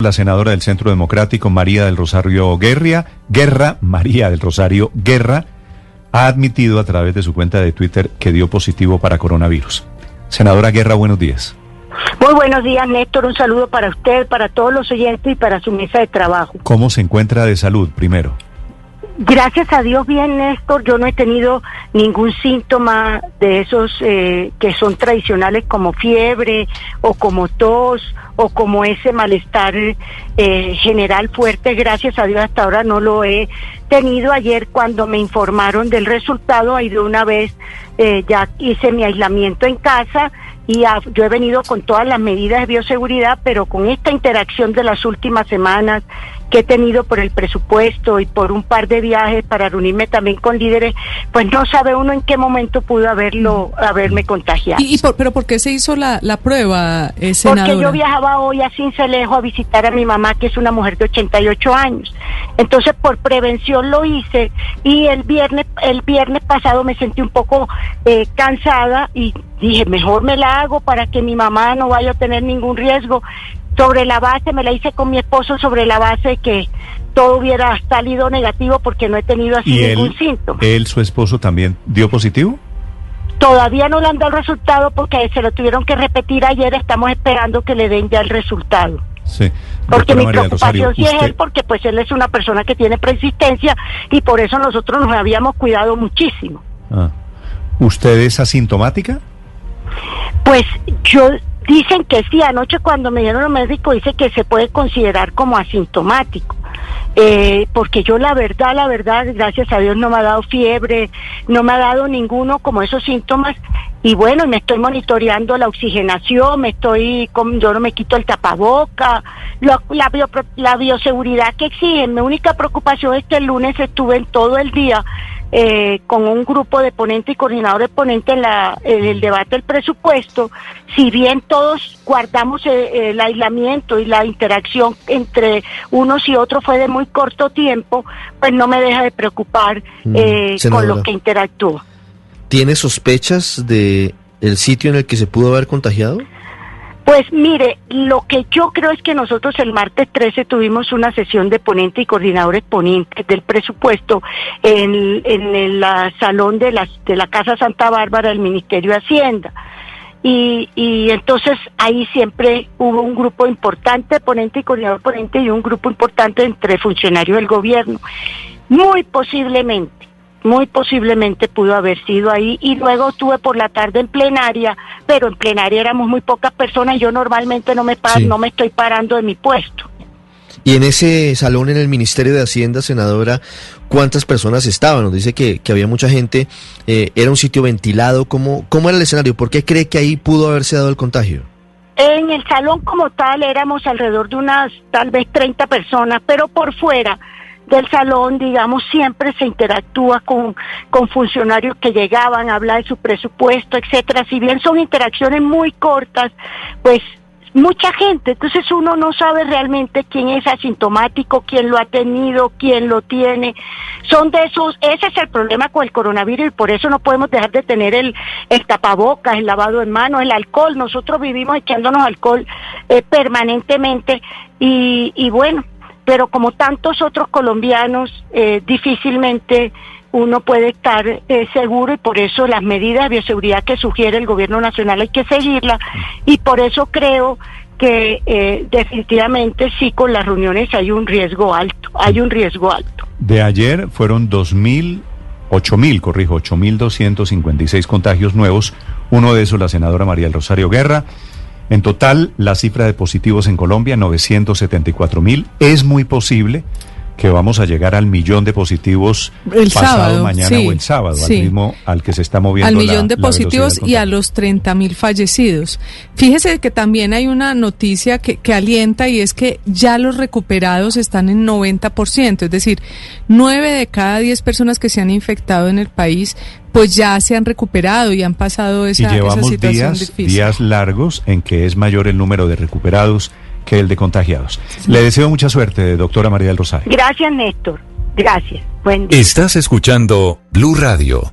La senadora del Centro Democrático, María del Rosario Guerra, Guerra, María del Rosario Guerra, ha admitido a través de su cuenta de Twitter que dio positivo para coronavirus. Senadora Guerra, buenos días. Muy buenos días, Néstor. Un saludo para usted, para todos los oyentes y para su mesa de trabajo. ¿Cómo se encuentra de salud, primero? Gracias a Dios, bien, Néstor. Yo no he tenido ningún síntoma de esos eh, que son tradicionales como fiebre o como tos o como ese malestar eh, general fuerte. Gracias a Dios, hasta ahora no lo he tenido. Ayer cuando me informaron del resultado, ahí de una vez eh, ya hice mi aislamiento en casa y yo he venido con todas las medidas de bioseguridad, pero con esta interacción de las últimas semanas que he tenido por el presupuesto y por un par de viajes para reunirme también con líderes, pues no sabe uno en qué momento pudo haberlo, haberme contagiado. ¿Y, pero por qué se hizo la, la prueba, eh, senadora? Porque yo viajaba hoy a Cincelejo a visitar a mi mamá, que es una mujer de 88 años. Entonces, por prevención lo hice y el viernes, el viernes pasado me sentí un poco eh, cansada y dije, mejor me la hago para que mi mamá no vaya a tener ningún riesgo sobre la base, me la hice con mi esposo sobre la base que todo hubiera salido negativo porque no he tenido así ningún síntoma. ¿Él, su esposo, también dio positivo? Todavía no le han dado el resultado porque se lo tuvieron que repetir ayer, estamos esperando que le den ya el resultado. Sí. Porque mi preocupación sí es él, porque pues él es una persona que tiene persistencia y por eso nosotros nos habíamos cuidado muchísimo. Ah. ¿Usted es asintomática? Pues yo Dicen que sí, anoche cuando me dieron el médico dice que se puede considerar como asintomático. Eh, porque yo la verdad, la verdad, gracias a Dios no me ha dado fiebre, no me ha dado ninguno como esos síntomas y bueno, me estoy monitoreando la oxigenación, me estoy, yo no me quito el tapaboca, la, la bioseguridad que exigen. Mi única preocupación es que el lunes estuve en todo el día eh, con un grupo de ponentes y coordinadores ponentes en, la, en el debate del presupuesto, si bien todos guardamos eh, el aislamiento y la interacción entre unos y otros fue de muy corto tiempo, pues no me deja de preocupar mm, eh, con lo que interactúa. ¿Tiene sospechas de el sitio en el que se pudo haber contagiado? Pues mire, lo que yo creo es que nosotros el martes 13 tuvimos una sesión de ponentes y coordinadores ponentes del presupuesto en, en el salón de la, de la Casa Santa Bárbara del Ministerio de Hacienda. Y, y entonces ahí siempre hubo un grupo importante ponente y coordinador ponente y un grupo importante entre funcionarios del gobierno. Muy posiblemente muy posiblemente pudo haber sido ahí y luego estuve por la tarde en plenaria, pero en plenaria éramos muy pocas personas y yo normalmente no me no me estoy parando de mi puesto. Y en ese salón en el Ministerio de Hacienda, senadora, ¿cuántas personas estaban? Nos dice que, había mucha gente, eh, era un sitio ventilado, ¿Cómo, ¿cómo era el escenario? ¿Por qué cree que ahí pudo haberse dado el contagio? En el salón como tal éramos alrededor de unas tal vez 30 personas, pero por fuera del salón, digamos, siempre se interactúa con, con funcionarios que llegaban a hablar de su presupuesto, etcétera. Si bien son interacciones muy cortas, pues mucha gente, entonces uno no sabe realmente quién es asintomático, quién lo ha tenido, quién lo tiene. Son de esos, ese es el problema con el coronavirus y por eso no podemos dejar de tener el, el tapabocas, el lavado de manos, el alcohol. Nosotros vivimos echándonos alcohol eh, permanentemente y, y bueno, pero como tantos otros colombianos, eh, difícilmente uno puede estar eh, seguro y por eso las medidas de bioseguridad que sugiere el gobierno nacional hay que seguirlas y por eso creo que eh, definitivamente sí con las reuniones hay un riesgo alto, hay un riesgo alto. De ayer fueron 2.000, 8.000, corrijo, 8.256 contagios nuevos, uno de esos la senadora María del Rosario Guerra. En total, la cifra de positivos en Colombia, 974 mil. Es muy posible que vamos a llegar al millón de positivos El pasado sábado, mañana sí, o el sábado, sí. al ritmo al que se está moviendo al millón de la positivos y a los 30 mil fallecidos. Fíjese que también hay una noticia que, que alienta y es que ya los recuperados están en 90%, es decir, 9 de cada 10 personas que se han infectado en el país pues ya se han recuperado y han pasado Y esa, esa llevamos situación días, difícil. días largos en que es mayor el número de recuperados que el de contagiados. Le deseo mucha suerte, doctora María del Rosario. Gracias, Néstor. Gracias. Buen día. Estás escuchando Blue Radio.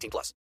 18 plus.